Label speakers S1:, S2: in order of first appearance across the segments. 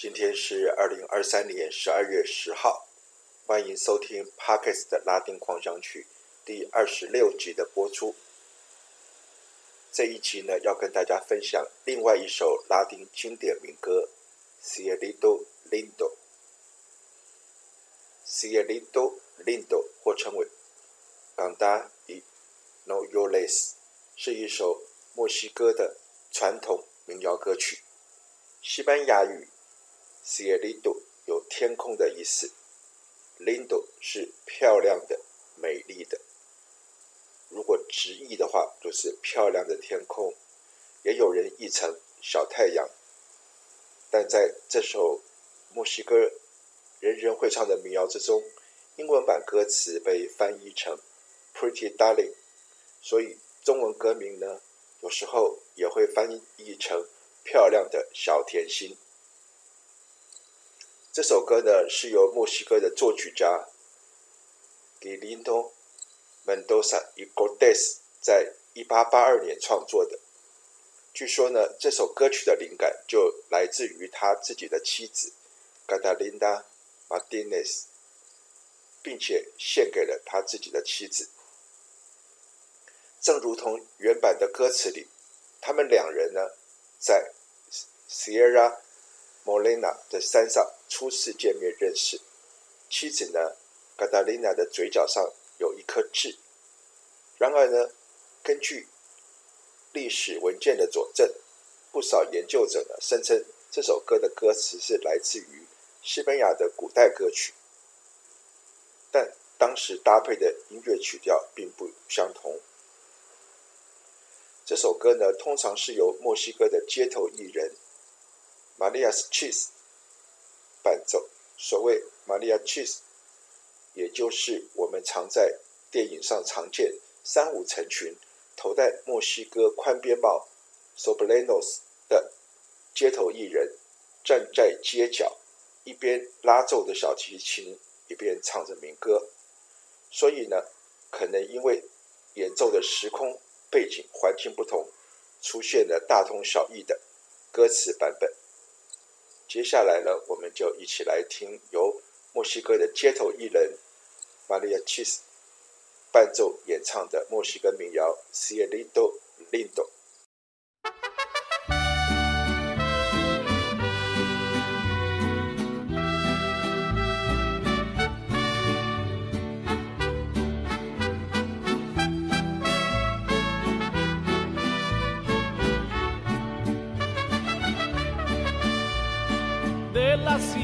S1: 今天是二零二三年十二月十号，欢迎收听 Podcast 拉丁狂想曲第二十六集的播出。这一集呢，要跟大家分享另外一首拉丁经典民歌《Cielito Lindo》。Cielito Lindo 或称为 Cantar y No Llores，是一首墨西哥的传统民谣歌曲。西班牙语 Cielito 有天空的意思，Lindo 是漂亮的、美丽的。如果直译的话，就是漂亮的天空，也有人译成小太阳。但在这首墨西哥人人会唱的民谣之中，英文版歌词被翻译成 Pretty Darling，所以中文歌名呢，有时候也会翻译成漂亮的小甜心。这首歌呢，是由墨西哥的作曲家 Guillermo Mendoza y Cortés 在一八八二年创作的。据说呢，这首歌曲的灵感就来自于他自己的妻子 Catalina Martinez，并且献给了他自己的妻子。正如同原版的歌词里，他们两人呢，在 Sierra Morena 的山上初次见面认识。妻子呢，Catalina 的嘴角上。有一颗痣。然而呢，根据历史文件的佐证，不少研究者呢声称这首歌的歌词是来自于西班牙的古代歌曲，但当时搭配的音乐曲调并不相同。这首歌呢，通常是由墨西哥的街头艺人 Mariachis 伴奏。所谓 Mariachis 也就是我们常在电影上常见三五成群、头戴墨西哥宽边帽 Sobrenos 的街头艺人，站在街角，一边拉奏着小提琴，一边唱着民歌。所以呢，可能因为演奏的时空背景环境不同，出现了大同小异的歌词版本。接下来呢，我们就一起来听由墨西哥的街头艺人玛利亚·切斯伴奏演唱的墨西哥民谣《Cielito Lindo》。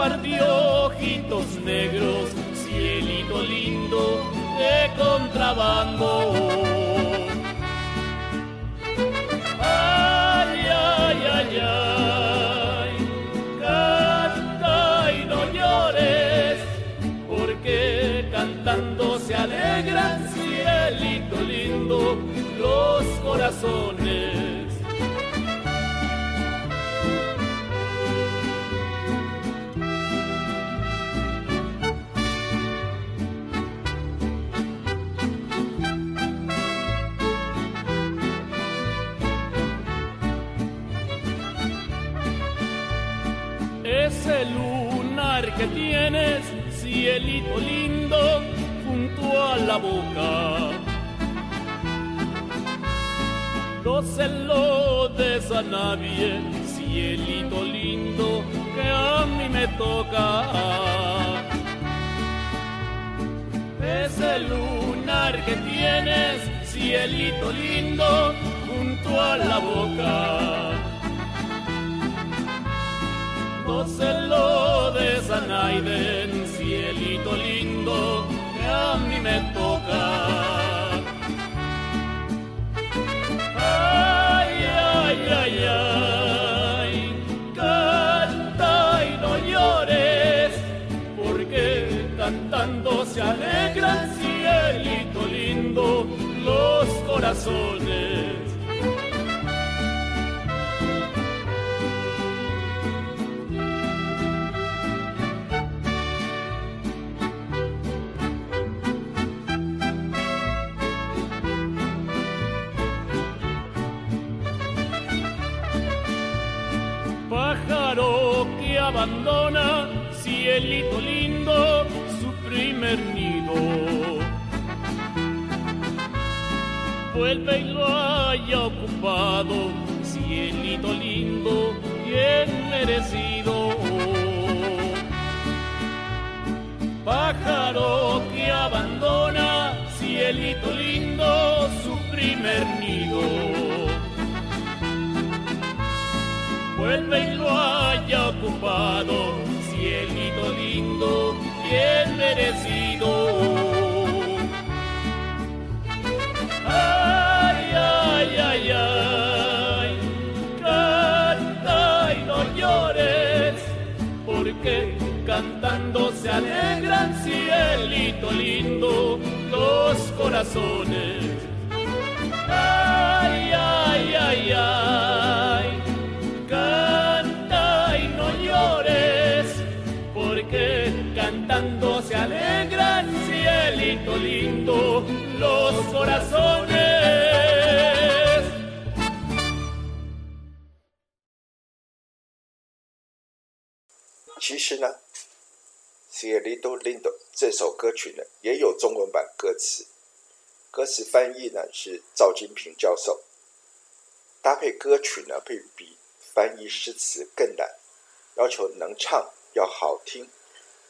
S2: Par ojitos negros, cielito lindo de contrabando. Ay, ay, ay, ay, canta y no llores, porque cantando se alegran, cielito lindo, los corazones. vienes, cielito lindo, junto a la boca. No se lo des a nadie, cielito lindo, que a mí me toca. Ese lunar que tienes, cielito lindo, junto a la boca. No se lo des a Naiden, cielito lindo, que a mí me toca. Ay, ay, ay, ay, canta y no llores, porque cantando se alegran, cielito lindo, los corazones. Pájaro que abandona, cielito lindo, su primer nido. Vuelve y lo haya ocupado, cielito lindo, bien merecido. Pájaro que abandona, cielito lindo, su primer nido vuelve y lo haya ocupado, cielito lindo, bien merecido. Ay, ay, ay, ay, canta y no llores, porque cantando se alegran, cielito lindo, los corazones. Ay, ay, ay, ay cielito lindo, los corazones.
S1: 其实呢，《Cielito Lindo》这首歌曲呢，也有中文版歌词，歌词翻译呢是赵金平教授，搭配歌曲呢会比。翻译诗词更难，要求能唱要好听，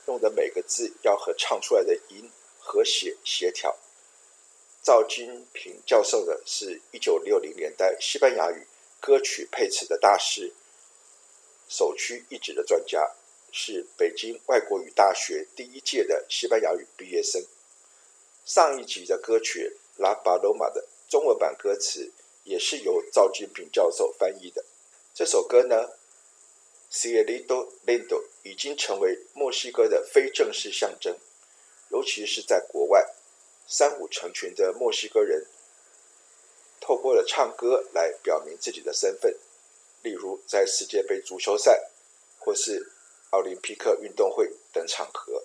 S1: 用的每个字要和唱出来的音和谐协调。赵金平教授呢，是一九六零年代西班牙语歌曲配词的大师，首屈一指的专家，是北京外国语大学第一届的西班牙语毕业生。上一集的歌曲《La Paloma》的中文版歌词也是由赵金平教授翻译的。这首歌呢，Cielito Lindo 已经成为墨西哥的非正式象征，尤其是在国外，三五成群的墨西哥人透过了唱歌来表明自己的身份，例如在世界杯足球赛或是奥林匹克运动会等场合，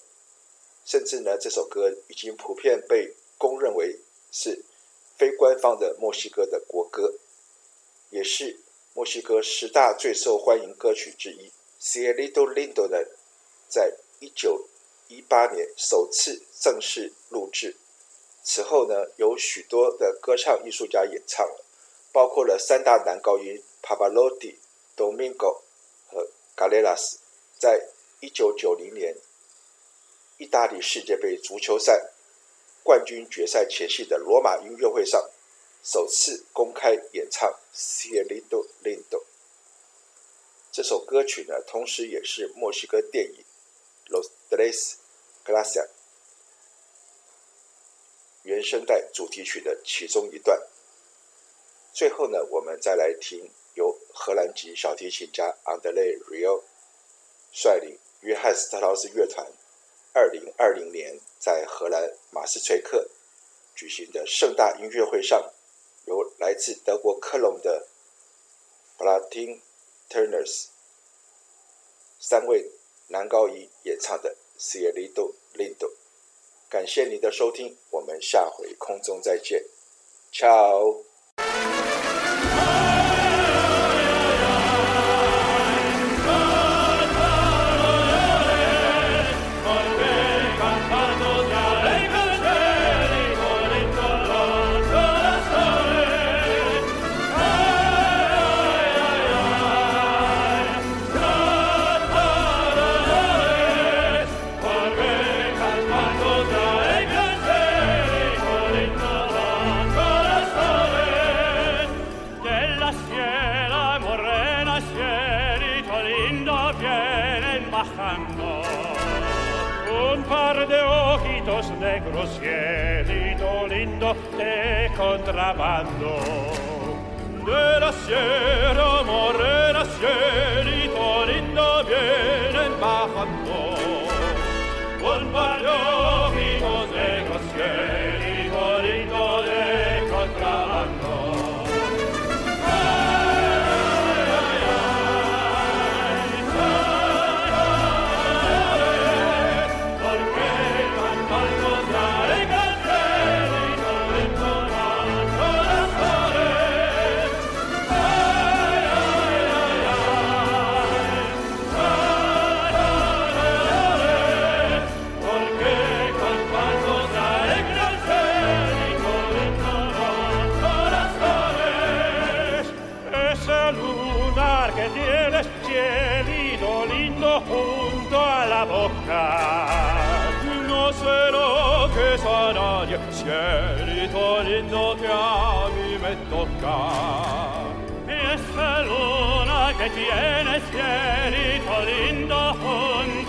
S1: 甚至呢，这首歌已经普遍被公认为是非官方的墨西哥的国歌，也是。墨西哥十大最受欢迎歌曲之一，《Cielito Lindo》呢，在一九一八年首次正式录制。此后呢，有许多的歌唱艺术家演唱了，包括了三大男高音 Pavarotti、Domingo 和 Galeras。在一九九零年意大利世界杯足球赛冠军决赛前夕的罗马音乐会上。首次公开演唱《Cielito Lindo》这首歌曲呢，同时也是墨西哥电影《Los Tres Gracia》原声带主题曲的其中一段。最后呢，我们再来听由荷兰籍小提琴家安德烈·里奥率领约翰斯特劳斯乐团，二零二零年在荷兰马斯垂克举行的盛大音乐会上。由来自德国科隆的 Platin Turners 三位男高音演唱的《Cielito Lindo》，感谢您的收听，我们下回空中再见，Ciao。
S3: Negros, cielito lindo de contrabando. De la sierra morena, cielito lindo, vienen bajando. Un par lindo junto a la boca. No sé lo que es a nadie Cielito lindo que a mí me toca. Esa luna que tienes cielito lindo junto